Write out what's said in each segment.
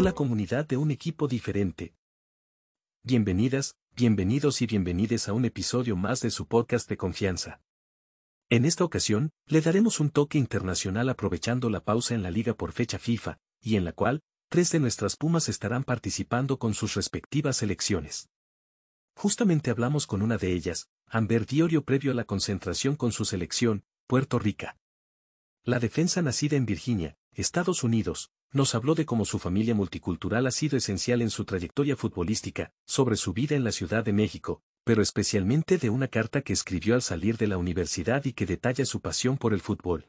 Hola comunidad de un equipo diferente. Bienvenidas, bienvenidos y bienvenides a un episodio más de su podcast de confianza. En esta ocasión, le daremos un toque internacional aprovechando la pausa en la liga por fecha FIFA, y en la cual, tres de nuestras Pumas estarán participando con sus respectivas selecciones. Justamente hablamos con una de ellas, Amber Diorio previo a la concentración con su selección, Puerto Rica. La defensa nacida en Virginia, Estados Unidos, nos habló de cómo su familia multicultural ha sido esencial en su trayectoria futbolística, sobre su vida en la Ciudad de México, pero especialmente de una carta que escribió al salir de la universidad y que detalla su pasión por el fútbol.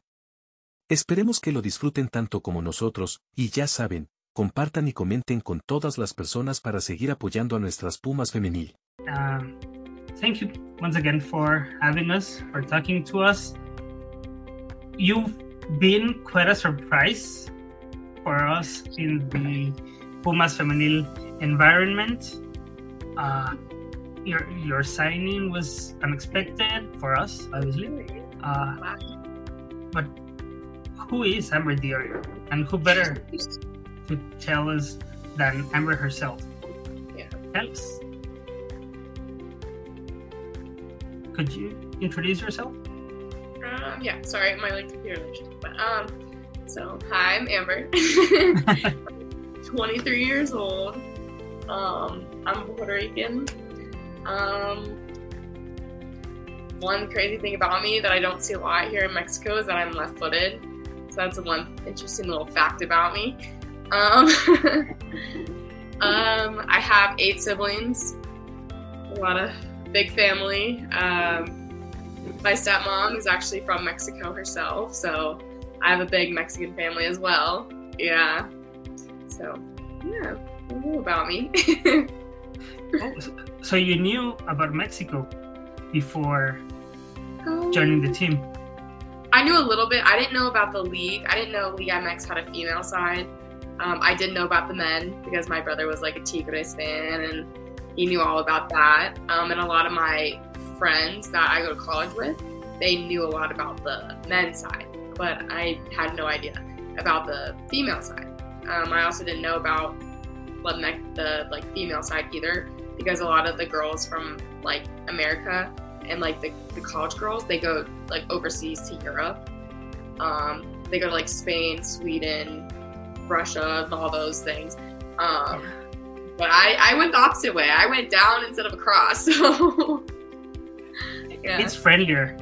Esperemos que lo disfruten tanto como nosotros, y ya saben, compartan y comenten con todas las personas para seguir apoyando a nuestras Pumas femenil. Um, thank you once again for having us, for talking to us. You've been quite a surprise for us in the Pumas femenil environment. Uh, your your signing was unexpected for us, obviously. Uh, but who is Amber DiOrio, and who better to tell us than Amber herself? Yeah. Tell us. Could you introduce yourself? Um, yeah, sorry, my like computer glitched. But um, so hi, I'm Amber. 23 years old. Um, I'm Puerto Rican. Um, one crazy thing about me that I don't see a lot here in Mexico is that I'm left-footed. So that's one interesting little fact about me. Um, um, I have eight siblings. A lot of big family. Um, my stepmom is actually from Mexico herself, so I have a big Mexican family as well. Yeah. So, yeah, little about me. Oh, so- so you knew about Mexico before Um, joining the team. I knew a little bit. I didn't know about the league. I didn't know League MX had a female side. Um, I did know about the men because my brother was like a Tigres fan and he knew all about that. Um, and a lot of my friends that I go to college with, they knew a lot about the men's side, but I had no idea about the female side. Um, I also didn't know about the, the like female side either because a lot of the girls from like America and like the, the college girls they go like overseas to europe. Um, they go to like spain sweden russia all those things. Um, but I, I went the opposite way. I went down instead of across so yeah It's friendlier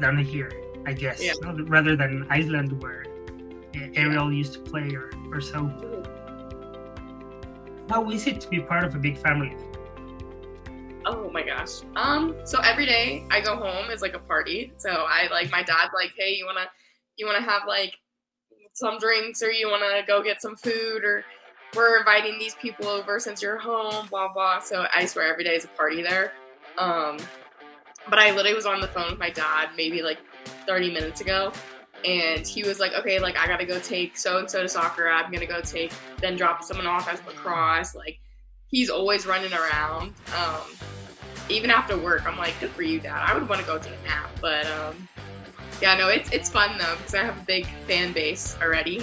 than here, I guess, Yeah. rather than Iceland where Ariel used to play or, or so. How is it to be part of a big family? Oh my gosh. Um, so every day I go home is like a party. So I like my dad's like, hey, you wanna you wanna have like some drinks or you wanna go get some food or we're inviting these people over since you're home, blah blah. So I swear every day is a party there. Um but I literally was on the phone with my dad maybe like 30 minutes ago and he was like, Okay, like I gotta go take so and so to soccer, I'm gonna go take then drop someone off at lacrosse, like he's always running around. Um, even after work, I'm like, good for you, Dad. I would want to go take a nap, but um, yeah, no, it's it's fun though because I have a big fan base already.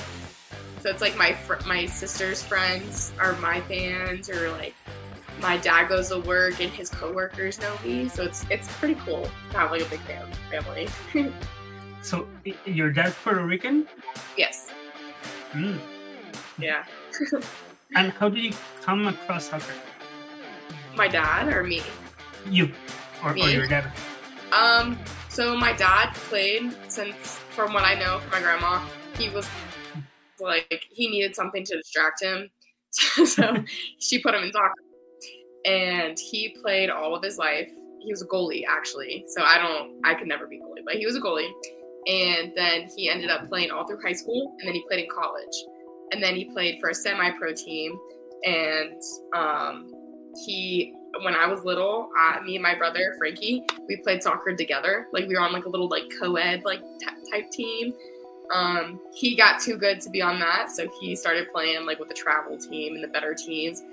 So it's like my fr- my sister's friends are my fans, or like my dad goes to work and his coworkers know me. So it's it's pretty cool to have like a big fan family. So your dad's Puerto Rican? yes, Mm. yeah. And how did you come across soccer? My dad or me? You or, or Me? your dad? Um, so my dad played since, from what I know from my grandma, he was like he needed something to distract him, so she put him in soccer, and he played all of his life. He was a goalie actually, so I don't, I could never be goalie, but he was a goalie, and then he ended up playing all through high school, and then he played in college, and then he played for a semi-pro team, and um, he when I was little, uh, me and my brother Frankie, we played soccer together. Like we were on like a little like co-ed like t- type team. Um, he got too good to be on that, so he started playing like with the travel team and the better teams.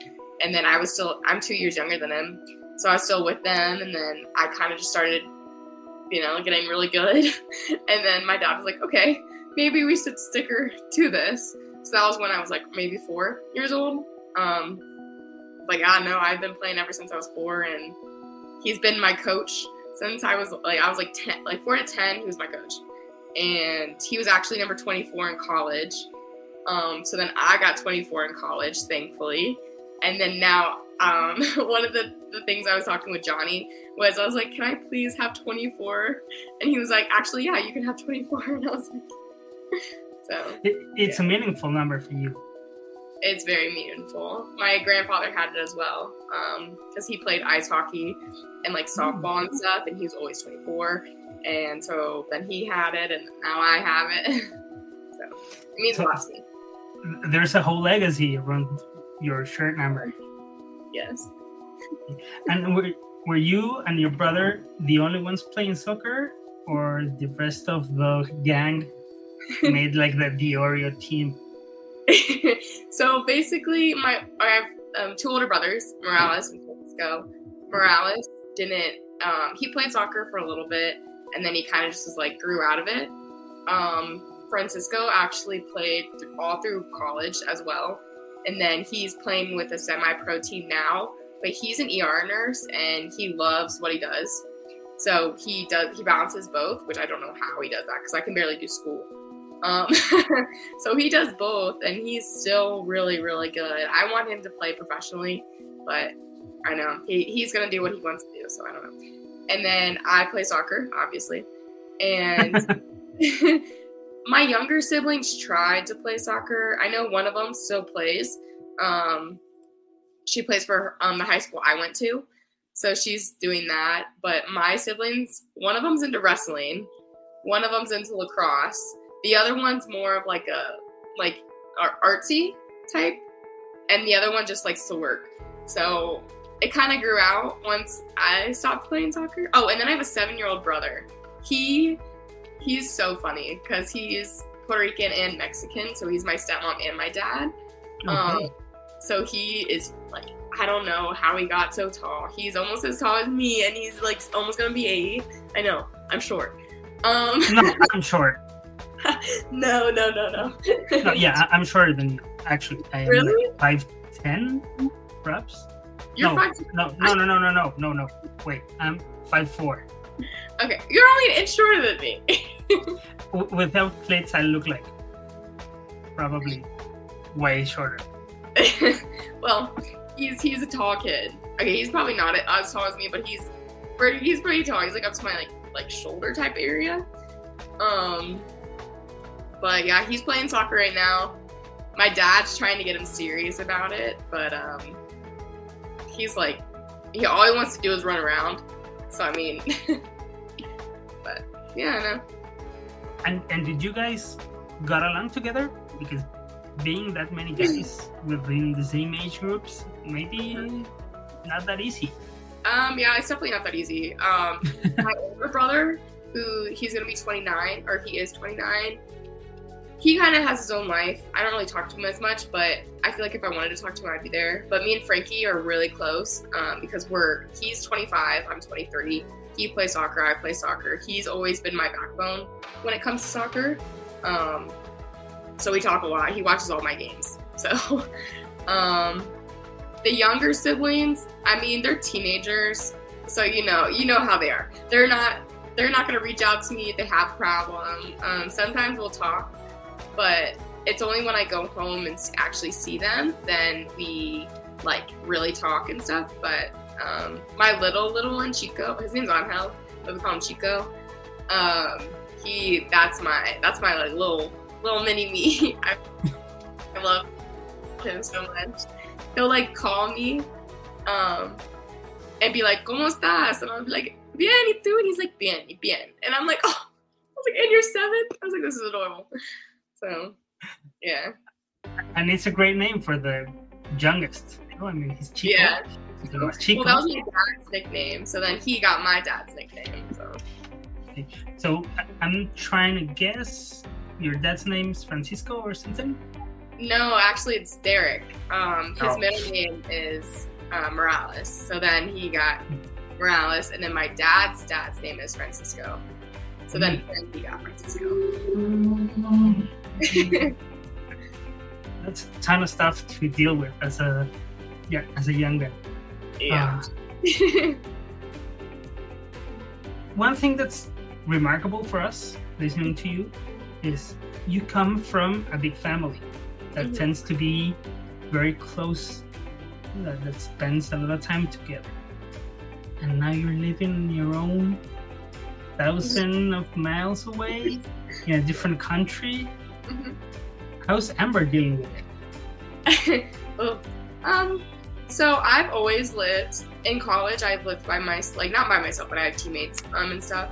And then I was still I'm two years younger than him, so I was still with them. And then I kind of just started, you know, getting really good. and then my dad was like, okay, maybe we should stick her to this. So that was when I was like maybe four years old. Um, like I don't know, I've been playing ever since I was four, and he's been my coach since I was like I was like ten, like four to ten. He was my coach, and he was actually number twenty four in college. Um, so then I got twenty four in college, thankfully, and then now um, one of the, the things I was talking with Johnny was I was like, "Can I please have 24?" And he was like, "Actually, yeah, you can have 24." And I was like, "So It, it's Yeah. a meaningful number for you. it's very meaningful." My grandfather had it as well because he played ice hockey and like softball and stuff, and he was always 24. And so then he had it, and now I have it. so it means a lot to me. There's a whole legacy around your shirt number. Yes. And were, were you and your brother the only ones playing soccer, or the rest of the gang made like the DiOrio team? so basically, my I have um, two older brothers, Morales and Francisco. Morales didn't. Um, he played soccer for a little bit, and then he kind of just was like grew out of it. Um, Francisco actually played all through college as well, and then he's playing with a semi-pro team now. But he's an ER nurse, and he loves what he does. So he does. He balances both, which I don't know how he does that because I can barely do school. Um, so he does both, and he's still really, really good. I want him to play professionally, but I know he, he's gonna do what he wants to do. So I don't know. And then I play soccer, obviously, and my younger siblings tried to play soccer. I know one of them still plays. Um, she plays for um, the high school I went to, so she's doing that. But my siblings, one of them's into wrestling, one of them's into lacrosse. The other one's more of like a like artsy type, and the other one just likes to work. So it kind of grew out once I stopped playing soccer. Oh, and then I have a seven-year-old brother. He he's so funny because he's Puerto Rican and Mexican, so he's my stepmom and my dad. Um, so he is like, I don't know how he got so tall. He's almost as tall as me, and he's like almost gonna be eight. I know, I'm short. Um, no, I'm short. no, no, no, no. No, yeah, I'm shorter than you. Actually, I am Really? five ten, perhaps. You're no, five. no, no, no, no, no, no, no, no. Wait, I'm five four. Okay, you're only an inch shorter than me. Without plates, I look like probably way shorter. well, he's he's a tall kid. Okay, he's probably not as tall as me, but he's pretty. He's pretty tall. He's like up to my like like shoulder type area. Um, but yeah, he's playing soccer right now. My dad's trying to get him serious about it, but um, he's like, he all he wants to do is run around. So I mean, but yeah, I know. And and did you guys got along together? Because being that many guys within the same age groups, maybe not that easy. Um, yeah, it's definitely not that easy. Um, my older brother, who he's gonna be 29, or he is 29, he kind of has his own life. I don't really talk to him as much, but I feel like if I wanted to talk to him, I'd be there. But me and Frankie are really close um, because we're he's 25, I'm 23. He plays soccer, I play soccer. He's always been my backbone when it comes to soccer. Um, so we talk a lot. He watches all my games. So, um, the younger siblings, I mean, they're teenagers, so you know, you know how they are. They're not, they're not gonna reach out to me if they have a problem. Um, sometimes we'll talk, but it's only when I go home and actually see them, then we like really talk and stuff. But um, my little little one, Chico, his name's Angel, but we call him Chico. Um, he, that's my, that's my like little little mini me. I, I love him so much. He'll like call me, um, and be like, "Cómo estás?" And I'll be like, "Bien, y tú?" And he's like, "Bien, y bien." And I'm like, "Oh," I was like, "And you're seven? I was like, "This is adorable." So, yeah, And it's a great name for the youngest. You know, I mean, he's Chico. yeah. Chico. Well, that was my dad's nickname. So then he got my dad's nickname. So So I'm trying to guess your dad's name's Francisco or something. no, actually, it's Derek. Um, his Oh. middle name is uh, Morales. So then he got Morales, and then my dad's dad's name is Francisco. So then, then he got Francisco. that's a ton of stuff to deal with as a yeah as a young guy. Yeah. Uh, one thing that's remarkable for us listening to you is you come from a big family that Mhm. tends to be very close that, that spends a lot of time together and now you're living in your own thousand of miles away in a different country Mhm. how's amber dealing with it Well, um, so I've always lived in college. I've lived by my like not by myself, but I have teammates um and stuff.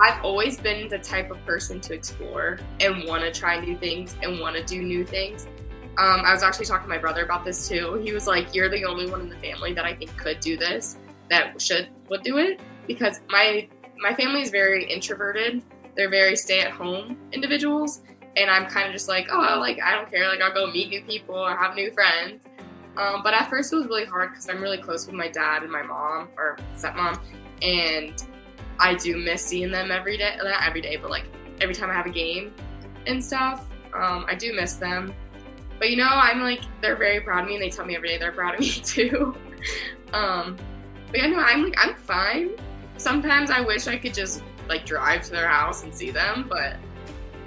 I've always been the type of person to explore and want to try new things and want to do new things. Um, I was actually talking to my brother about this too. He was like, "You're the only one in the family that I think could do this, that should would do it," because my my family is very introverted. They're very stay at home individuals, and I'm kind of just like, oh, like I don't care. Like I'll go meet new people or have new friends. Um, but at first it was really hard because I'm really close with my dad and my mom or stepmom, and I do miss seeing them every day. Not every day, but like every time I have a game and stuff. Um, I do miss them. But you know, I'm like they're very proud of me, and they tell me every day they're proud of me too. um, but yeah, no, I'm like I'm fine. Sometimes I wish I could just like drive to their house and see them, but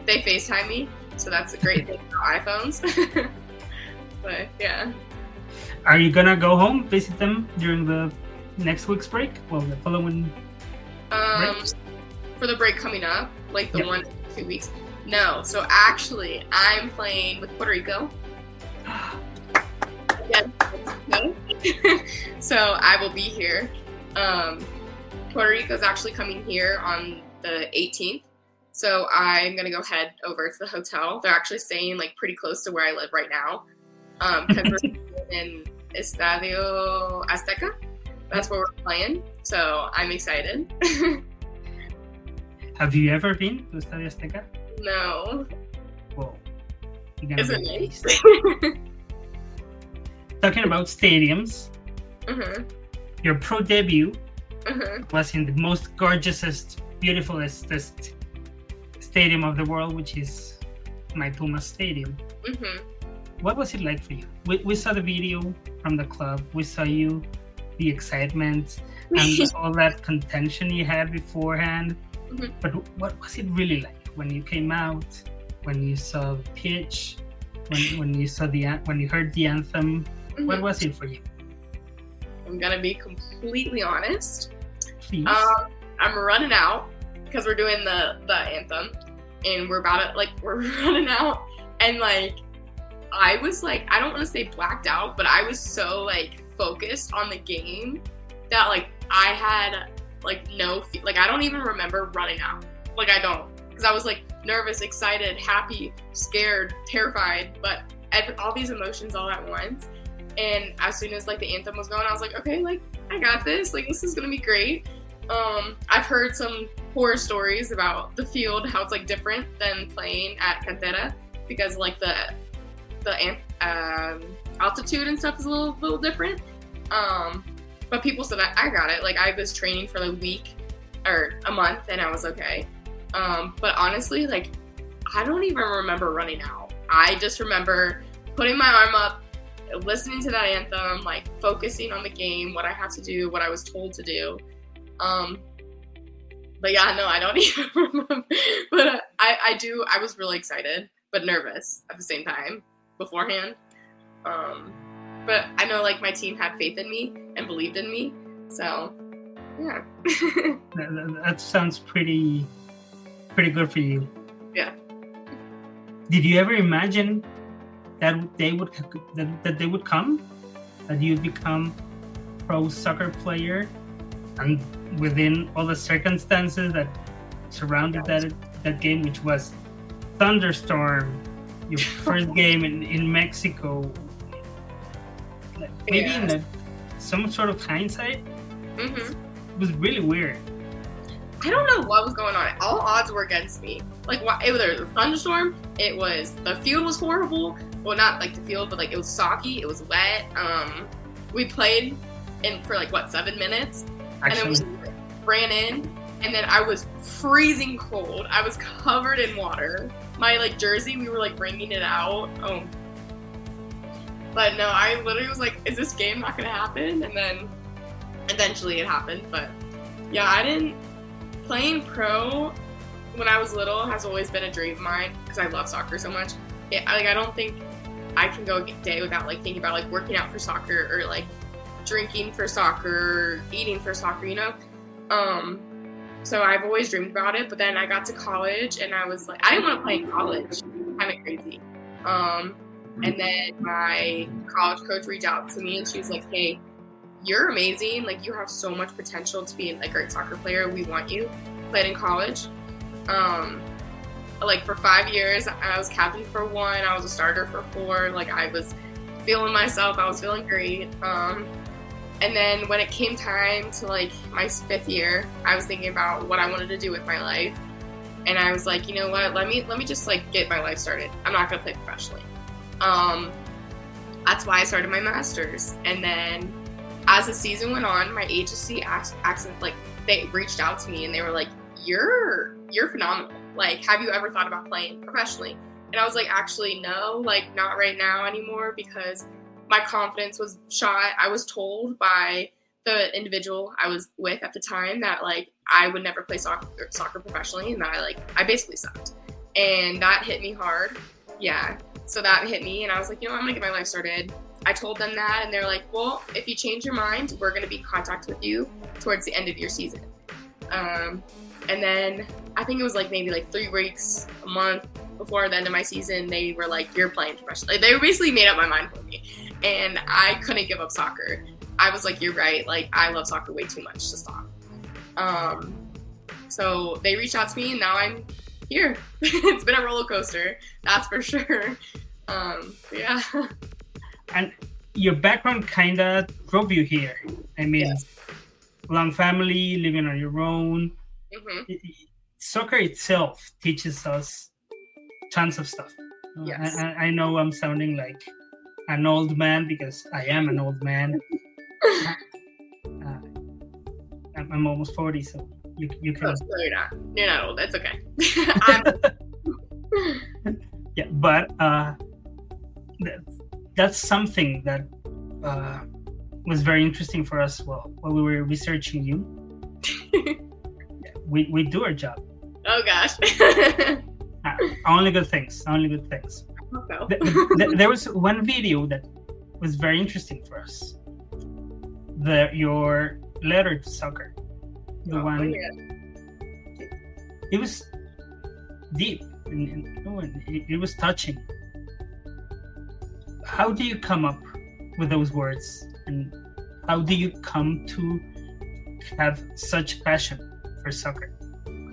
they FaceTime me, so that's a great thing for iPhones. but yeah. are you gonna go home visit them during the next week's break well the following Um, Break? for the break coming up, like the Yep. one two weeks. No, so actually, I'm playing with Puerto Rico. Again, no. so I will be here. Um, Puerto Rico is actually coming here on the 18th. So I'm gonna go head over to the hotel. They're actually staying like pretty close to where I live right now. Um, in Estadio Azteca. That's where we're playing. So I'm excited. Have you ever been to Estadio Azteca? no, Well, is it nice? Talking about stadiums, uh-huh, your pro debut uh-huh. was in the most gorgeousest, beautifulest stadium of the world, which is my Pumas Stadium. hmm What was it like for you? We, we saw the video from the club. We saw you, the excitement, and all that contention you had beforehand. Mhm. But what was it really like when you came out, when you saw the pitch, when, when you saw the when you heard the anthem? What was it for you? I'm gonna be completely honest. Please. Um, I'm running out because we're doing the the anthem, and we're about to like we're running out, and like I was like I don't want to say blacked out, but I was so like focused on the game that like I had like no fe- like I don't even remember running out. Like I don't because I was like nervous, excited, happy, scared, terrified, but all these emotions all at once. And as soon as like the anthem was going, I was like, okay, like I got this. Like this is gonna be great. Um, I've heard some horror stories about the field, how it's like different than playing at Cantera because like the the um, altitude and stuff is a little little different. Um, but people said I, I got it. Like I was training for a week or a month and I was okay. Um, but honestly, like I don't even remember running out. I just remember putting my arm up, listening to that anthem, like focusing on the game, what I have to do, what I was told to do. Um, but yeah, no, I don't even remember. But uh, I, I do. I was really excited, but nervous at the same time beforehand. Um, but I know like my team had faith in me and believed in me, so yeah. that, that- that sounds pretty pretty good for you. Yeah. Did you ever imagine that they would that, that they would come? That you'd become pro soccer player and within all the circumstances that surrounded that that game which was thunderstorm, your first game in, in Mexico. Like, Maybe in Yeah. the, some sort of hindsight, hmm it was really weird. I don't know what was going on. All odds were against me. Like, why, it was a thunderstorm. It was the field was horrible. Well, not like the field, but like it was soggy. It was wet. Um, we played in for like what seven minutes, and then we ran in, and then I was freezing cold. I was covered in water. My like jersey, we were like wringing it out. Oh, But no, I literally was like, is this game not gonna happen? And then eventually it happened. But yeah, I didn't playing pro when I was little has always been a dream of mine because I love soccer so much. It, like I don't think I can go a day without like thinking about like working out for soccer or like drinking for soccer, eating for soccer, you know. Um, so I've always dreamed about it. But then I got to college and I was like, I didn't want to play in college. Kind of crazy. Um, and then my college coach reached out to me and she was like, Hey, you're amazing. Like you have so much potential to be a great soccer player. We want you. Played in college. Um, like for five years, I was captain for one. I was a starter for four. Like I was feeling myself. I was feeling great. Um, and then when it came time to like my fifth year, I was thinking about what I wanted to do with my life. And I was like, you know what? Let me let me just like get my life started. I'm not gonna play professionally. Um, that's why I started my masters. And then as the season went on, my agency accent like they reached out to me and they were like, "You're you're phenomenal. Like, have you ever thought about playing professionally?" And I was like, "Actually, no. Like, not right now anymore because my confidence was shot. I was told by the individual I was with at the time that like I would never play soccer, soccer professionally and that I like I basically sucked. And that hit me hard. Yeah. So that hit me and I was like, you know, I'm gonna get my life started. I told them that and they're like, well, if you change your mind, we're gonna be in contact with you towards the end of your season. Um, and then I think it was like maybe like three weeks, a month before the end of my season, they were like, "You're playing professionally." They basically made up my mind for me, and I couldn't give up soccer. I was like, "You're right. Like I love soccer way too much to stop." Um, so they reached out to me, and now I'm here. it's been a roller coaster, that's for sure. Um, yeah. And your background kind of drove you here. I mean, yes. long family, living on your own. Mm-hmm. Soccer itself teaches us tons of stuff. Yes. I, I, know I'm sounding like an old man because I am an old man. uh, I'm, almost 40, so you, you can. Oh, no, you're not. You're not old. That's okay. yeah, but uh, that, that's something that uh, was very interesting for us while, while we were researching you. we, we do our job. Oh, gosh. Uh, only good things. Only good things. Okay. the, the, there was one video that was very interesting for us. The your letter to soccer. The oh, one. Yeah. It was deep and, and, oh, it, it was touching. How do you come up with those words, and how do you come to have such passion for soccer?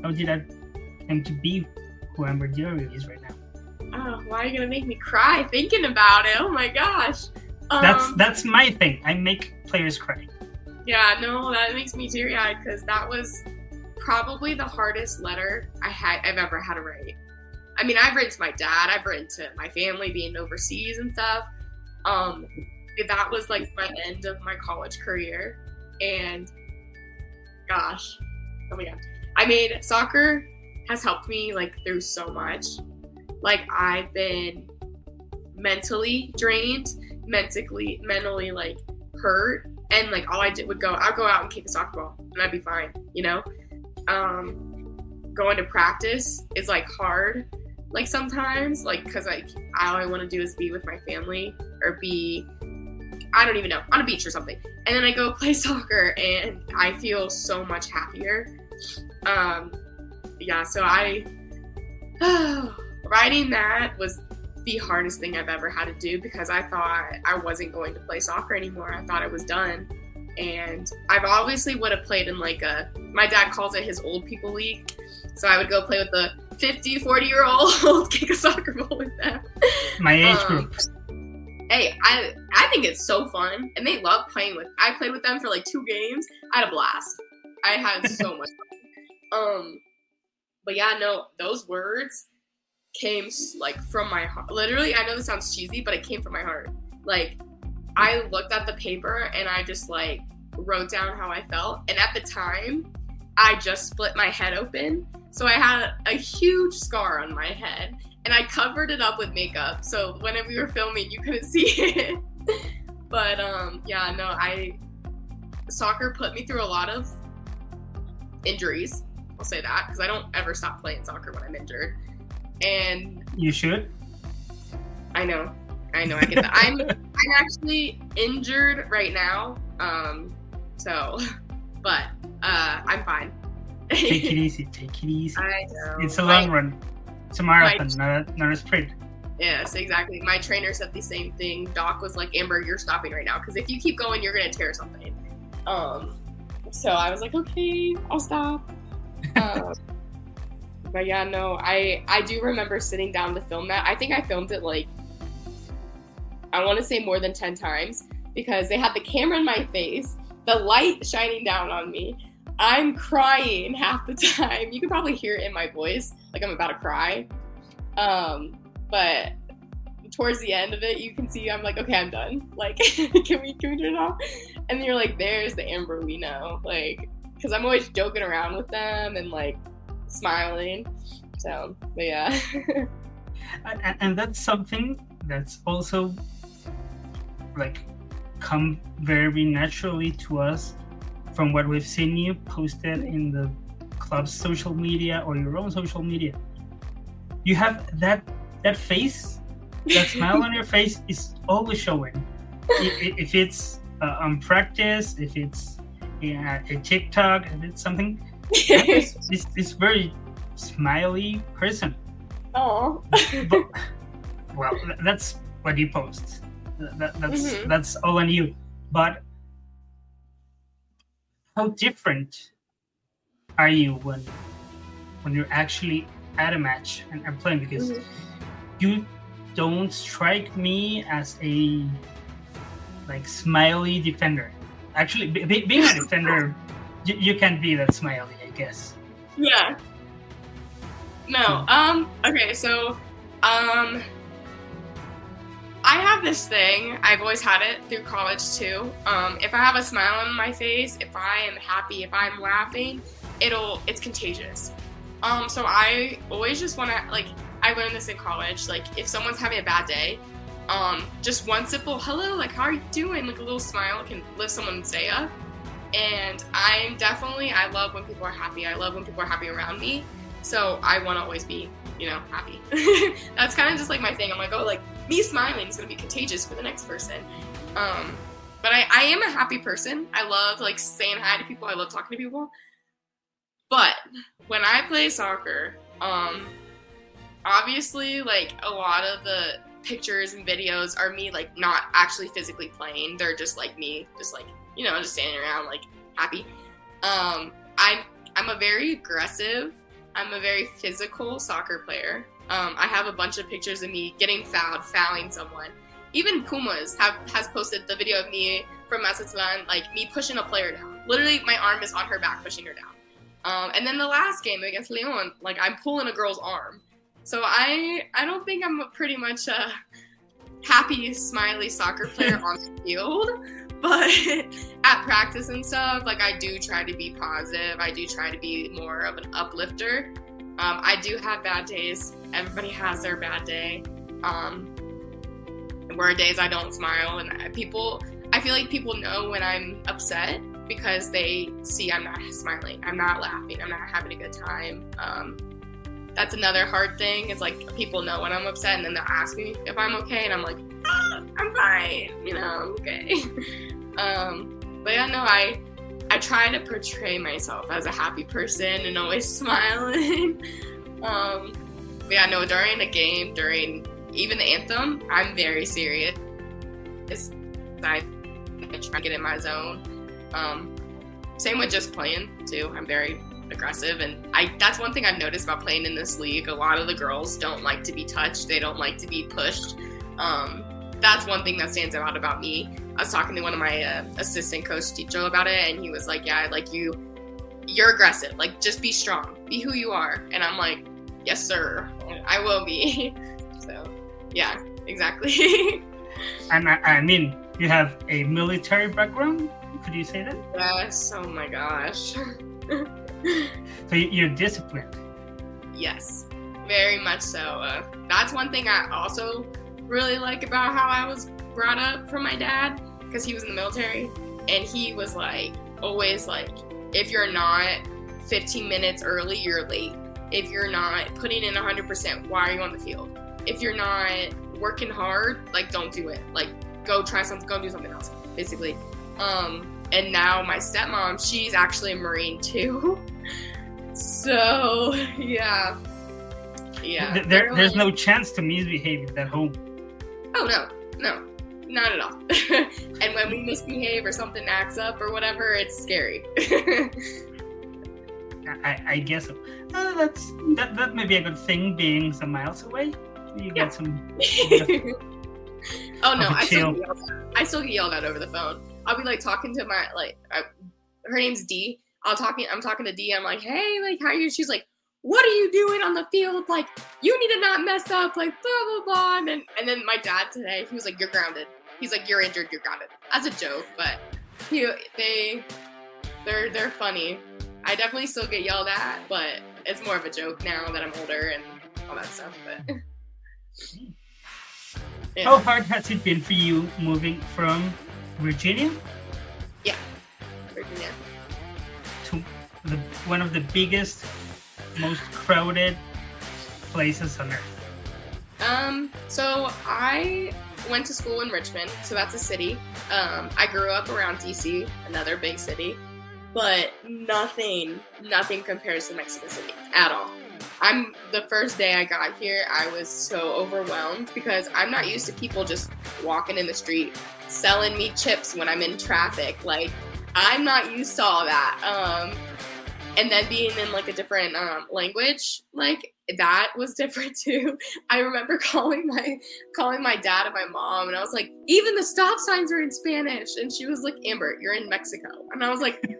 How did that come to be who Amber DiOrio is right now. Oh, why are you gonna make me cry thinking about it? Oh my gosh. Um, that's that's my thing. I make players cry. Yeah, no, that makes me teary eyed because that was probably the hardest letter I had I've ever had to write. I mean, I've written to my dad, I've written to my family being overseas and stuff. Um, that was like my end of my college career, and gosh, oh my god, I made soccer has helped me like through so much. Like I've been mentally drained, mentally mentally like hurt, and like all I did would go, I'll go out and kick a soccer ball, and I'd be fine, you know. Um, going to practice is like hard, like sometimes, like because like all I want to do is be with my family or be I don't even know, on a beach or something. And then I go play soccer and I feel so much happier. Um, yeah, so I writing that was the hardest thing I've ever had to do because I thought I wasn't going to play soccer anymore. I thought I was done. And I've obviously would have played in like a my dad calls it his old people league. So I would go play with the 50, 40 year old, kick a soccer ball with them. My age um, group. Hey, I I think it's so fun and they love playing with I played with them for like two games. I had a blast. I had so much fun. Um but yeah, no, those words came like from my heart. Literally, I know this sounds cheesy, but it came from my heart. Like, I looked at the paper and I just like wrote down how I felt. And at the time, I just split my head open. So I had a huge scar on my head and I covered it up with makeup. So when we were filming, you couldn't see it. but um, yeah, no, I soccer put me through a lot of injuries. I'll say that because I don't ever stop playing soccer when I'm injured. And you should. I know, I know, I get that. I'm I'm actually injured right now. Um, so, but uh, I'm fine. take it easy. Take it easy. I know. It's a long my, run. It's a marathon, my, not a, not a sprint. Yes, exactly. My trainer said the same thing. Doc was like, Amber, you're stopping right now because if you keep going, you're gonna tear something. Um, so I was like, okay, I'll stop. um, but yeah, no, I I do remember sitting down to film that. I think I filmed it like I want to say more than ten times because they had the camera in my face, the light shining down on me. I'm crying half the time. You can probably hear it in my voice, like I'm about to cry. Um, but towards the end of it, you can see I'm like, okay, I'm done. Like, can we can we turn it off? And you're like, there's the Amber we know, like, because I'm always joking around with them and like smiling. So, but yeah. and, and that's something that's also like come very naturally to us from what we've seen you posted in the club's social media or your own social media. You have that that face, that smile on your face is always showing. if it's uh, on practice, if it's yeah, a TikTok, if it's something, this, this, this very smiley person. Oh. well, that's what you post. That, that's mm-hmm. that's all on you. But how different are you when when you're actually at a match and, and playing? Because mm-hmm you don't strike me as a like smiley defender. Actually, be, being a defender, you, you can't be that smiley, Yeah. No. Um. Okay. So, um. I have this thing. I've always had it through college too. Um, if I have a smile on my face, if I am happy, if I'm laughing, it'll it's contagious. Um, so I always just want to like I learned this in college. Like, if someone's having a bad day, um, just one simple hello, like, how are you doing? Like, a little smile can lift someone's day up. And I'm definitely, I love when people are happy. I love when people are happy around me. So I want to always be, you know, happy. That's kind of just like my thing. I'm like, oh, like, me smiling is going to be contagious for the next person. Um, but I, I am a happy person. I love, like, saying hi to people. I love talking to people. But when I play soccer, um, obviously like a lot of the pictures and videos are me like not actually physically playing they're just like me just like you know just standing around like happy. Um i'm i'm a very aggressive i'm a very physical soccer player. Um i have a bunch of pictures of me getting fouled fouling someone. Even pumas have has posted the video of me from Mazatlan, like me pushing a player down. Literally my arm is on her back pushing her down. Um, and then the last game against Leon, like I'm pulling a girl's arm. So I I don't think I'm a pretty much a happy, smiley soccer player on the field, but at practice and stuff, like I do try to be positive. I do try to be more of an uplifter. Um, I do have bad days. Everybody has their bad day. Um, where days I don't smile, and people, I feel like people know when I'm upset because they see I'm not smiling, I'm not laughing, I'm not having a good time. Um, that's another hard thing. It's like people know when I'm upset and then they'll ask me if I'm okay, and I'm like, ah, I'm fine, you know, I'm okay. um, but yeah, no, I I try to portray myself as a happy person and always smiling. um, but yeah, no, during a game, during even the anthem, I'm very serious. I try to get in my zone. Um, same with just playing too. I'm very aggressive and I that's one thing I've noticed about playing in this league. A lot of the girls don't like to be touched. They don't like to be pushed. Um, that's one thing that stands out about me. I was talking to one of my uh, assistant coach teacher about it and he was like, "Yeah, like you you're aggressive. Like just be strong. Be who you are." And I'm like, "Yes, sir. I will be." so, yeah, exactly. and I, I mean, you have a military background. Could you say that? Yes. Oh my gosh. so you're disciplined. Yes, very much so. Uh, that's one thing I also really like about how I was brought up from my dad because he was in the military, and he was like always like, if you're not 15 minutes early, you're late. If you're not putting in 100%, why are you on the field? If you're not working hard, like don't do it. Like go try something, go do something else, basically. Um, and now my stepmom, she's actually a Marine too. so yeah, yeah. Th- There, there's no chance to misbehave at home. Oh no, no, not at all. and when we misbehave or something acts up or whatever, it's scary. I, I guess so. Uh, that's that, that may be a good thing being some miles away. You Yeah. get some. oh no, I still, get yelled at. I still get yelled at over the phone. I'll be like talking to my like, I, her name's D. I'll talking. I'm talking to D. I'm like, hey, like, how are you? She's like, what are you doing on the field? Like, you need to not mess up. Like, blah blah blah. And then, and then my dad today, he was like, you're grounded. He's like, you're injured. You're grounded. As a joke, but he, they, they're they're funny. I definitely still get yelled at, but it's more of a joke now that I'm older and all that stuff. But yeah. How hard has it been for you moving from Virginia Yeah, Virginia. One of the biggest, most crowded places on earth? Um, so I went to school in Richmond, so that's a city. Um, I grew up around DC, another big city, but nothing, nothing compares to Mexico City at all. I'm the first day I got here, I was so overwhelmed because I'm not used to people just walking in the street selling me chips when I'm in traffic. Like, I'm not used to all that. Um, and then being in like a different um, language, like that was different too. I remember calling my calling my dad and my mom, and I was like, even the stop signs are in Spanish, and she was like, Amber, you're in Mexico, and I was like, yeah,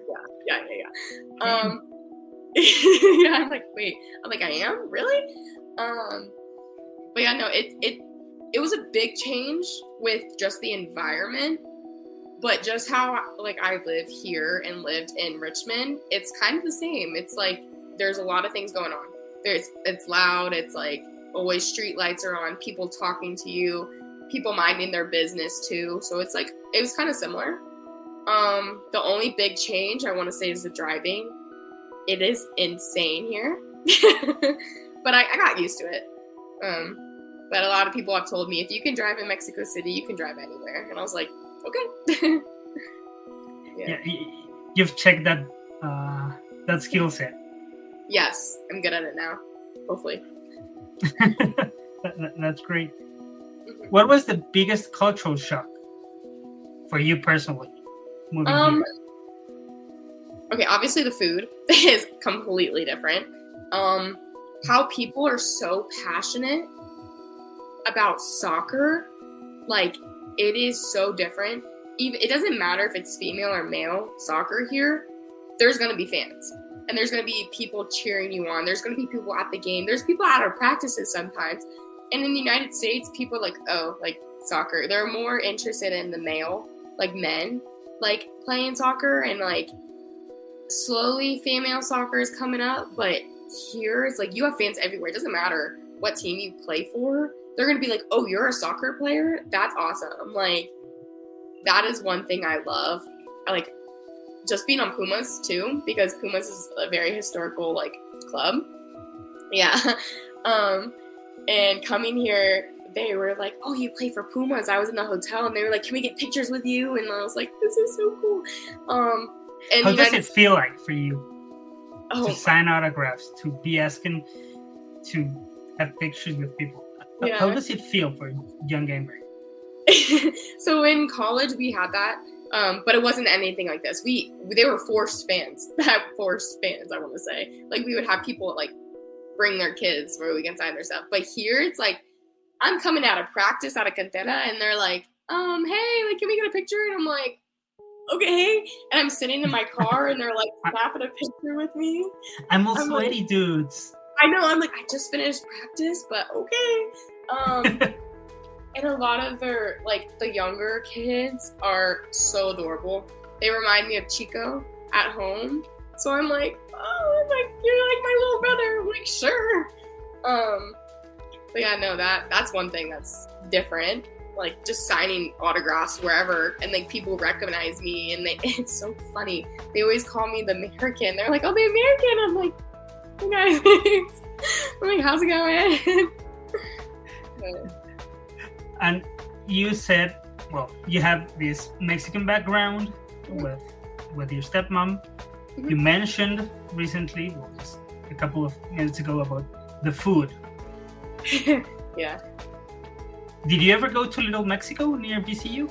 yeah, yeah, yeah. Um, yeah, I'm like, wait, I'm like, I am really, um, but yeah, no, it it it was a big change with just the environment. But just how like I live here and lived in Richmond, it's kind of the same. It's like there's a lot of things going on. There's it's loud it's like always street lights are on people talking to you people minding their business too. So it's like it was kind of similar. Um the only big change i want to say is the driving. It is insane here. But I, I got used to it. Um but a lot of people have told me if you can drive in mexico city you can drive anywhere. And i was like okay Yeah. Yeah, you've checked that uh, that skill set. yes i'm good at it now hopefully That- that- that's great. What was the biggest cultural shock for you personally? Moving Um. here? Okay, obviously the food is completely different. Um, how people are so passionate about soccer, like it is so different. Even it doesn't matter if it's female or male soccer here. There's gonna be fans, and there's gonna be people cheering you on. There's gonna be people at the game. There's people at our practices sometimes. And in the United States, people are like, oh, like soccer. They're more interested in the male, like men, like playing soccer and like slowly female soccer is coming up, but here it's like you have fans everywhere. It doesn't matter what team you play for. They're gonna be like, "Oh, you're a soccer player? That's awesome!" Like that is one thing I love. I like just being on Pumas too because Pumas is a very historical like club. Yeah, um, and coming here. They were like, "Oh, you play for Pumas." I was in the hotel, and they were like, "Can we get pictures with you?" And I was like, "This is so cool." Um, and How does it feel like for you oh, to sign autographs, to be asking to have pictures with people? How- How does it feel for young gamer? So in college we had that um, but it wasn't anything like this. We they were forced fans that forced fans i want to say. Like we would have people like bring their kids where we can sign their stuff. But here it's like i'm coming out of practice out of cantera and they're like um hey like can we get a picture? And i'm like okay. And i'm sitting in my car and they're like snapping a picture with me. I'm all I'm like- sweaty, dudes. I know. I'm like, I just finished practice, but okay. Um, and a lot of their like the younger kids are so adorable. They remind me of Chico at home. So I'm like, oh, like you're like my little brother. I'm like, sure. Um, but yeah, no, that that's one thing that's different. like just signing autographs wherever, and like people recognize me, and they it's so funny. They always call me the American. They're like, "Oh, the American." I'm like, "Hey guys," I'm like, "How's it going?" and you said, well, you have this Mexican background with with your stepmom. Mhm. You mentioned recently, well, just a couple of minutes ago, about the food. yeah, Did you ever go to Little Mexico near VCU?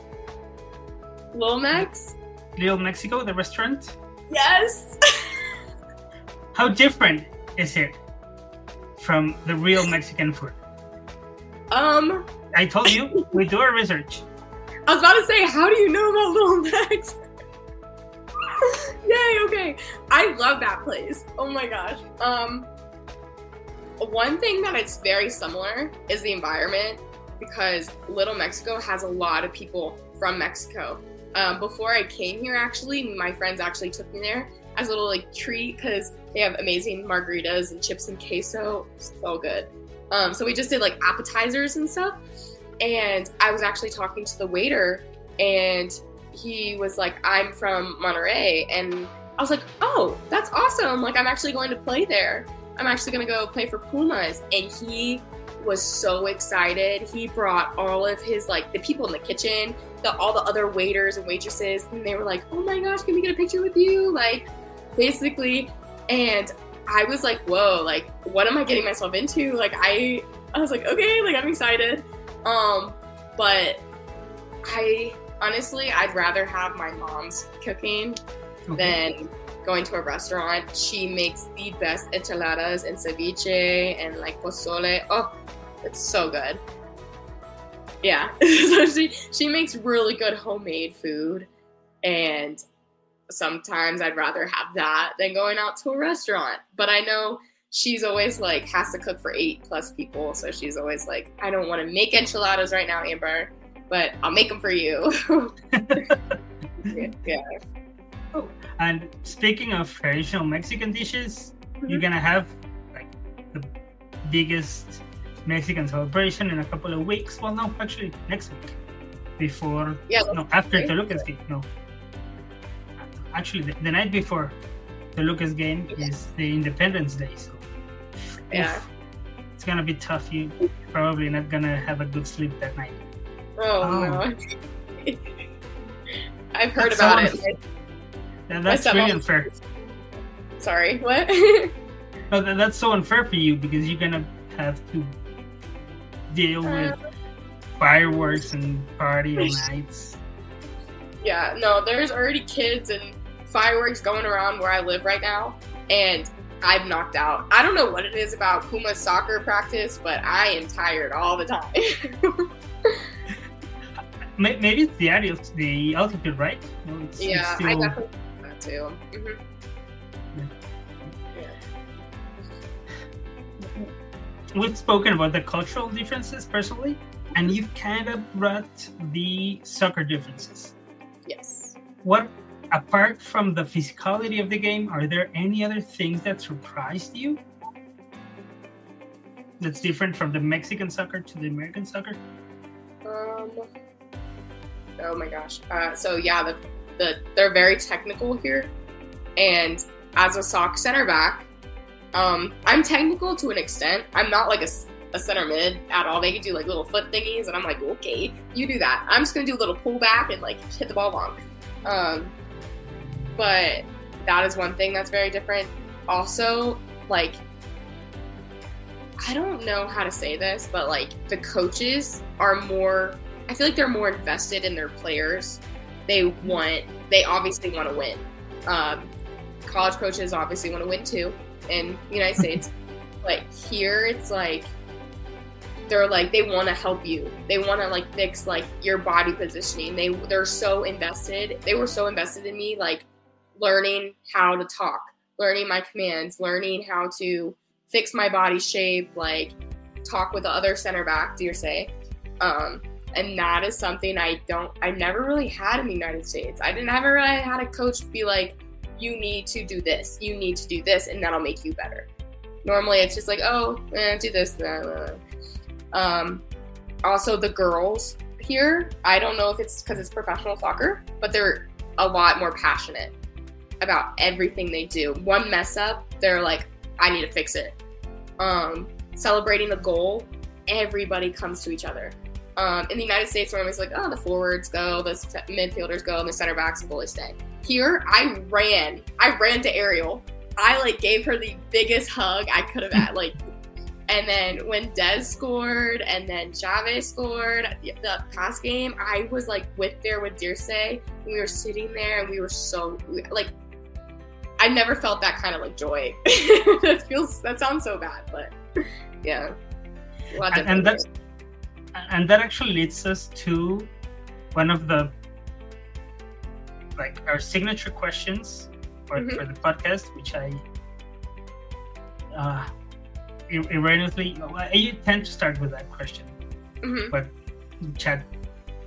Lil Max. Little Mexico, the restaurant. Yes. How different is it from the real Mexican food? Um, I told you we do our research. I was about to say, how do you know about Little Max? Yay, okay. I love that place. Oh my gosh. Um one thing that it's very similar is the environment because Little Mexico has a lot of people from Mexico. Um, before I came here, actually, my friends actually took me there as a little like treat because they have amazing margaritas and chips and queso. So good. Um, so we just did like appetizers and stuff. And I was actually talking to the waiter, and he was like, I'm from Monterrey. And I was like, oh, that's awesome. Like, I'm actually going to play there. I'm actually going to go play for Pumas. And he was so excited. He brought all of his, like, the people in the kitchen, the, all the other waiters and waitresses, and they were like, oh my gosh, can we get a picture with you? Like, basically. And I was like, whoa, like, what am I getting myself into? Like, I, I was like, okay, like, I'm excited. Um, but I honestly, I'd rather have my mom's cooking Okay. than going to a restaurant. She makes the best enchiladas and ceviche and like pozole. Oh, it's so good. Yeah, so she she makes really good homemade food, and sometimes I'd rather have that than going out to a restaurant. But I know she's always like has to cook for eight plus people, so she's always like, I don't want to make enchiladas right now, Amber, but I'll make them for you. yeah. And speaking of traditional Mexican dishes, you're mm-hmm. gonna have like the biggest Mexican celebration in a couple of weeks. Well, no, actually next week, before Yeah, no after okay. the Lucas game. No, actually the, the night before the Lucas game is the Independence Day. So Yeah. oof, it's gonna be tough. You probably not gonna have a good sleep that night. Oh, Oh. no. I've heard about it. That, that's really unfair. Sorry, what? No, that, that's so unfair for you because you're gonna have to deal with Uh, fireworks and party nights. yeah, no, there's already kids and fireworks going around where I live right now, and I'm knocked out. I don't know what it is about Puma soccer practice, but I am tired all the time. Maybe it's the altitude, the altitude, right? It's, it's yeah, I definitely think that too. Mhm. We've spoken about the cultural differences personally, and you've kind of brought the soccer differences. Yes. What, apart from the physicality of the game, are there any other things that surprised you? That's different from the Mexican soccer to the American soccer. Um. Oh my gosh. Uh, so yeah, the, the they're very technical here, and as a sock center back, um, I'm technical to an extent. I'm not like a, a center mid at all. They can do like little foot thingies, and I'm like, okay, you do that. I'm just gonna do a little pull back and like hit the ball long. Um, but that is one thing that's very different. Also, like I don't know how to say this, but like the coaches are more I feel like they're more invested in their players. They want they obviously want to win. Um, college coaches obviously want to win too in the United States. But here it's like they're like they want to help you. They want to like fix like your body positioning. They they're so invested. They were so invested in me like learning how to talk, learning my commands, learning how to fix my body shape, like talk with the other center back, do you say? Um, and that is something I don't, I never really had in the United States. I didn't ever really had a coach be like, you need to do this, you need to do this, and that'll make you better. Normally, it's just like, oh, eh, do this. Blah, blah. Um, also, the girls here, I don't know if it's because it's professional soccer, but they're a lot more passionate about everything they do. One mess up, they're like, I need to fix it. Um, celebrating the goal, everybody comes to each other. Um, in the United States, we're always like, oh, the forwards go, the midfielders go, and the center backs and goalies stay. Here, I ran. I ran to Ariel. I like gave her the biggest hug I could have had. Like, and then when Des scored, and then Chavez scored the, the past game, I was like with there with Dirce. We were sitting there, and we were so like I never felt that kind of like joy. that feels that sounds so bad, but yeah. And, and that and that actually leads us to one of the like our signature questions for, mm-hmm. for the podcast, which I uh erroneously I tend to start with that question, mm-hmm. but Chad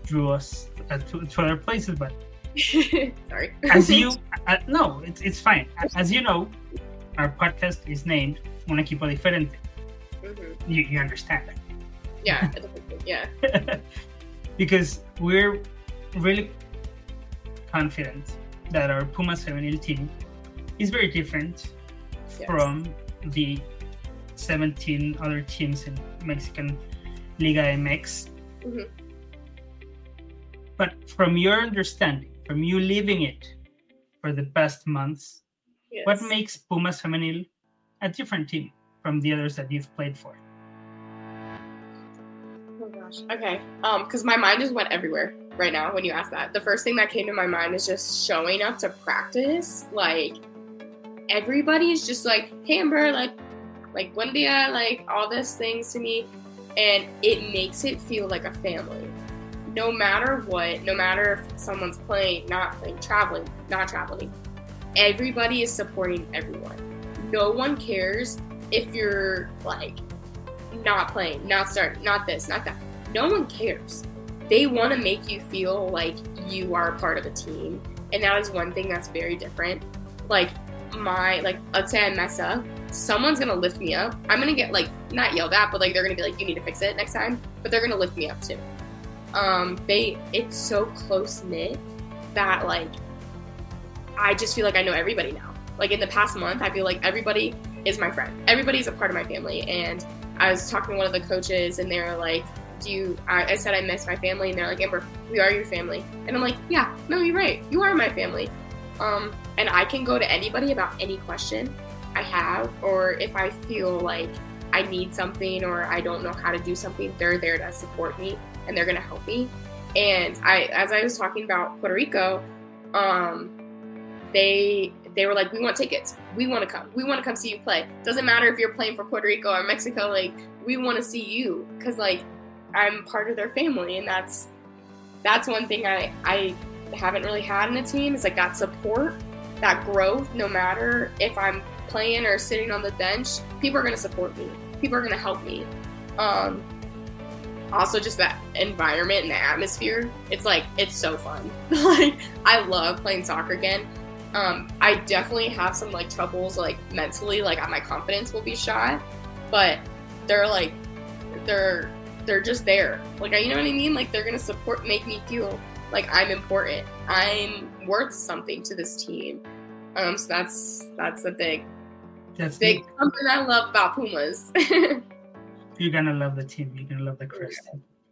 drew us uh, to, to other places, but Sorry. As you, uh, no, it's, it's fine. As you know, our podcast is named Un Equipo Diferente. Mm-hmm. You, you understand that. Yeah, yeah. because we're really confident that our Puma femenil team is very different yes. from the 17 other teams in Mexican Liga MX. Mm-hmm. But from your understanding, from you living it for the past months, yes. what makes Pumas Femenil a different team from the others that you've played for? Oh gosh. Okay. Um, because my mind just went everywhere right now when you asked that. The first thing that came to my mind is just showing up to practice. Like everybody's just like, hey Amber, like like buen dia, like all these things to me. And it makes it feel like a family no matter what, no matter if someone's playing, not playing, traveling, not traveling, everybody is supporting everyone. No one cares if you're like not playing, not starting, not this, not that. No one cares. They want to make you feel like you are part of a team. And that is one thing that's very different. Like my like let's say I mess up, someone's gonna lift me up. I'm gonna get like not yelled at, but like they're gonna be like, you need to fix it next time. But they're gonna lift me up too um, they it's so close knit that like I just feel like I know everybody now. Like in the past month, I feel like everybody is my friend. Everybody's a part of my family. And I was talking to one of the coaches, and they're like, "Do you?" I, I said I miss my family, and they're like, "Amber, we are your family." And I'm like, "Yeah, no, you're right. You are my family." Um, and I can go to anybody about any question I have, or if I feel like I need something or I don't know how to do something, they're there to support me and they're going to help me. And I, as I was talking about Puerto Rico, um, they they were like, we want tickets. We want to come. We want to come see you play. Doesn't matter if you're playing for Puerto Rico or Mexico. Like, we want to see you because like I'm part of their family, and that's that's one thing I I haven't really had in a team is like that support, that growth. No matter if I'm playing or sitting on the bench, people are gonna support me. People are gonna help me. Um, also just that environment and the atmosphere it's like it's so fun. Like i love playing soccer again. Um, i definitely have some like troubles like mentally like my confidence will be shot but they're like they're they're just there. Like you know what i mean? Like they're gonna support make me feel like i'm important. I'm worth something to this team. Um so that's that's a big that's big something i love about pumas you're gonna love the team. You're gonna love the Crest.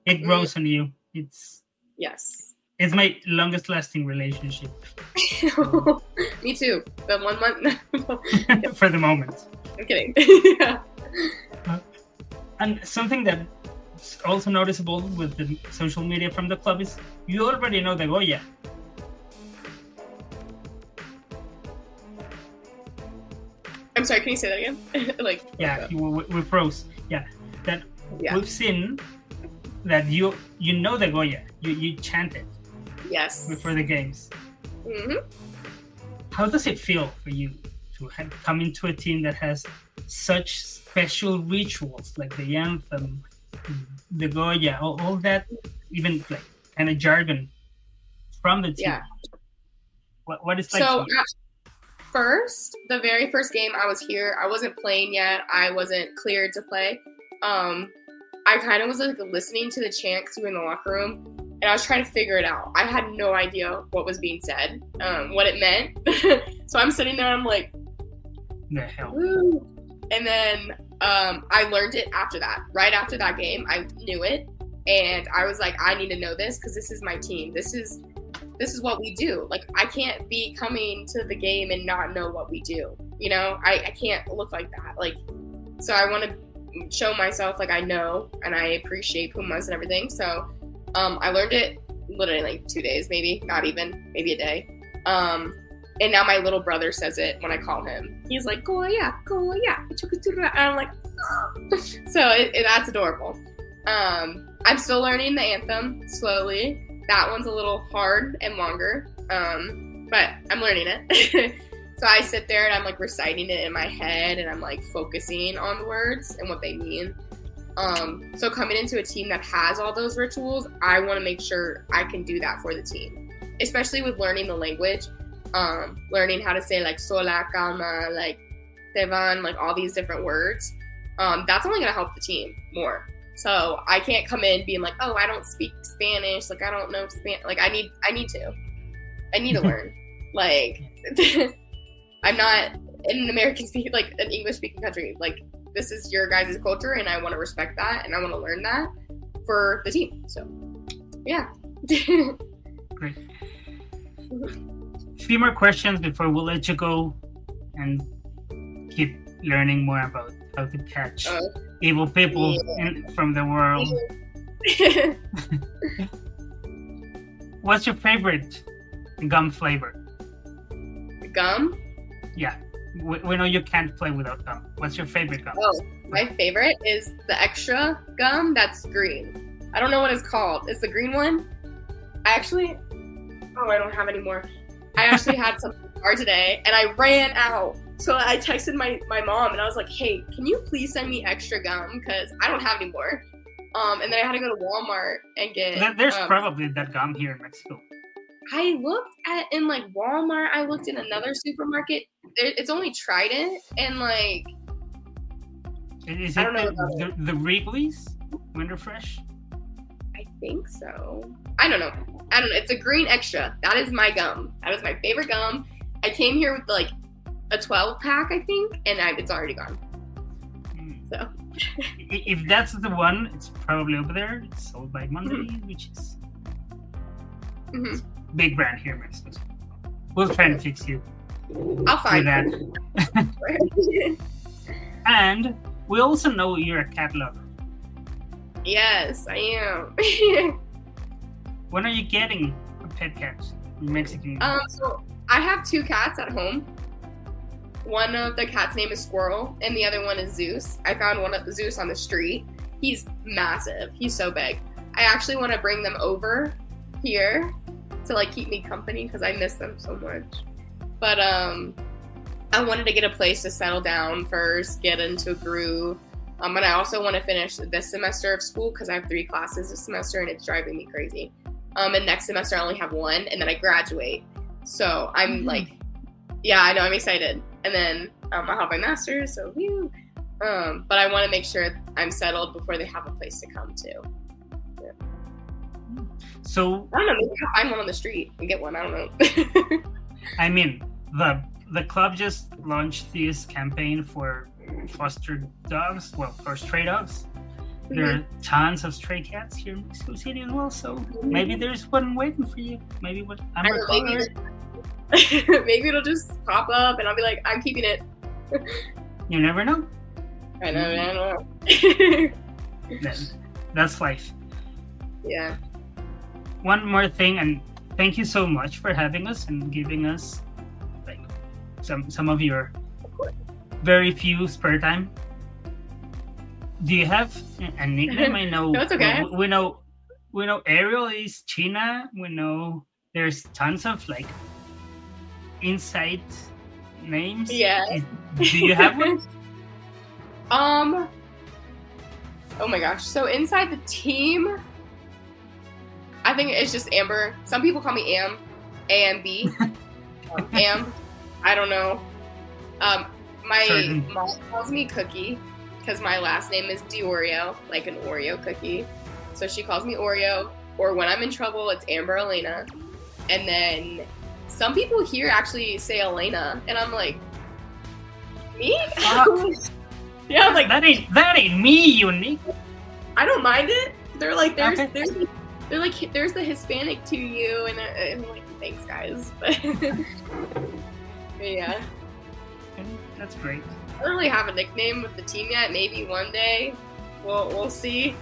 It grows on you. It's yes. It's my longest lasting relationship. Me too. The one month for the moment. I'm kidding. yeah. Uh, and something that's also noticeable with the social media from the club is you already know the Goya. I'm sorry, can you say that again? like yeah, we, we froze. Yeah, that yeah. we've seen that you you know the Goya. You you chant it. Yes. Before the games. Mm-hmm. How does it feel for you to have, come into a team that has such special rituals like the anthem, the Goya, all, all that, even like kind of jargon from the team? Yeah. What what is like? So. First, the very first game I was here, I wasn't playing yet. I wasn't cleared to play. Um, I kind of was like listening to the chant because we were in the locker room, and I was trying to figure it out. I had no idea what was being said, um, what it meant. so I'm sitting there, I'm like, The hell. Woo. And then um, I learned it after that. Right after that game, I knew it, and I was like, I need to know this because this is my team. This is this is what we do. Like I can't be coming to the game and not know what we do. You know, I, I can't look like that. Like so I want to show myself like I know and I appreciate Pumas and everything. So um, I learned it literally like two days, maybe not even, maybe a day. Um, and now my little brother says it when I call him. He's like, "Goya, go yeah," and I'm like, so it, it, that's adorable. Um, I'm still learning the anthem slowly. That one's a little hard and longer, um, but I'm learning it. so I sit there and I'm like reciting it in my head, and I'm like focusing on the words and what they mean. Um, so coming into a team that has all those rituals, I want to make sure I can do that for the team, especially with learning the language um, learning how to say like sola, calma, like te van, like all these different words, um, that's only gonna help the team more. So I can't come in being like, oh, I don't speak Spanish, like I don't know Spanish. Like I need, I need to, I need to learn. Like I'm not in an American speaking, like an English speaking country. Like this is your guys' culture, and I want to respect that, and I want to learn that for the team. So yeah. Great few more questions before we'll let you go and keep learning more about how to catch uh, evil people yeah. in, from the world. What's your favorite gum flavor? Gum? Yeah. We, we, know you can't play without gum. What's your favorite gum? Oh, my favorite is the extra gum that's green. I don't know what it's called. It's the green one. I actually, oh, I don't have any more. I actually had some car today and I ran out. So I texted my, my mom and I was like, hey, can you please send me extra gum? Because I don't have any more. Um, and then I had to go to Walmart and get. There's um, probably that gum here in Mexico. I looked at in like Walmart. I looked in another supermarket. It's only Trident and like. Is it the, the, the Wrigley's Fresh? I think so. I don't know. I don't know. It's a green extra. That is my gum. That is my favorite gum. I came here with like a 12 pack, I think, and I, it's already gone. So. if that's the one, it's probably over there. It's sold by Monday, mm-hmm. which is mm-hmm. big brand here in Mexico. We'll try and fix you. I'll find that. and we also know you're a cat lover. Yes, I am. when are you getting a pet cat? Mexican. Um, so I have two cats at home. One of the cats' name is Squirrel, and the other one is Zeus. I found one of Zeus on the street. He's massive. He's so big. I actually want to bring them over here to like keep me company because I miss them so much. But um, I wanted to get a place to settle down first, get into a groove. Um, and I also want to finish this semester of school because I have three classes this semester and it's driving me crazy. Um, and next semester I only have one, and then I graduate. So I'm mm-hmm. like, yeah, I know, I'm excited. And then um, I'll have my master's, so whew. Um, but I want to make sure I'm settled before they have a place to come to. Yeah. So I don't know. Maybe I'll find one on the street and get one. I don't know. I mean, the the club just launched this campaign for foster dogs, well, for stray dogs. There are mm-hmm. tons of stray cats here in Mexico City as well, so maybe there's one waiting for you. Maybe what I'm maybe, maybe it'll just pop up and I'll be like, I'm keeping it. you never know. I know, I know. that, that's life. Yeah. One more thing, and thank you so much for having us and giving us like some some of your very few spare time do you have a nickname? I know. no, okay. We, we, know. We know Ariel is China. We know there's tons of like inside names. Yeah. do you have one? um. Oh my gosh. So inside the team, I think it's just Amber. Some people call me Am, A M B, Am. I don't know. Um, my Certain. mom calls me Cookie because my last name is DiOrio, like an Oreo cookie. So she calls me Oreo or when I'm in trouble, it's Amber Elena. And then some people here actually say Elena, and I'm like, me? yeah, I'm like that ain't that ain't me, unique. I don't mind it. They're like, there's, Okay. there's, they're like, there's the Hispanic to you, and, uh, I'm like, thanks, guys. But yeah, That's great. I don't really have a nickname with the team yet. Maybe one day, we'll we'll see.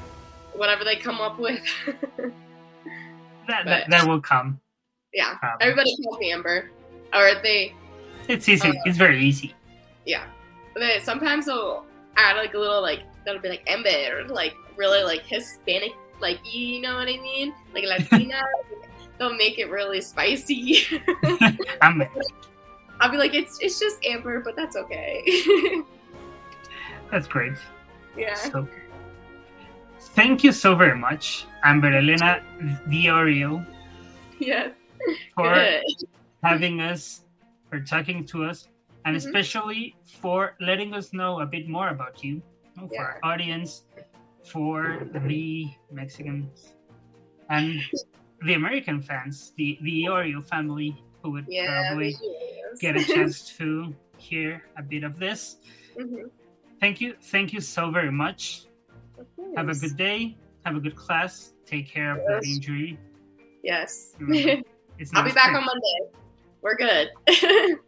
Whatever they come up with. That But- that, that will come. Yeah, Probably. everybody calls me Amber, or they, It's easy. Uh, it's very easy. yeah. They, sometimes they'll add like a little like that'll be like Amber, like really like Hispanic, like you know what I mean, like Latina. they'll make it really spicy. I'll be like, it's it's just Amber, but that's okay. that's great. yeah. So, thank you so very much, Amber Elena DiOrio, Yeah. for Good. having us, for talking to us, and Mhm. especially for letting us know a bit more about you, you know, for our audience, for the Mexicans, and the American fans, the the Oreo family, who would Yeah. probably yes. get a chance to hear a bit of this. Mhm. Thank you, thank you so very much. Have a good day. Have a good class. Take care of that Yes. injury. Yes. It's I'll be back on Monday. We're good.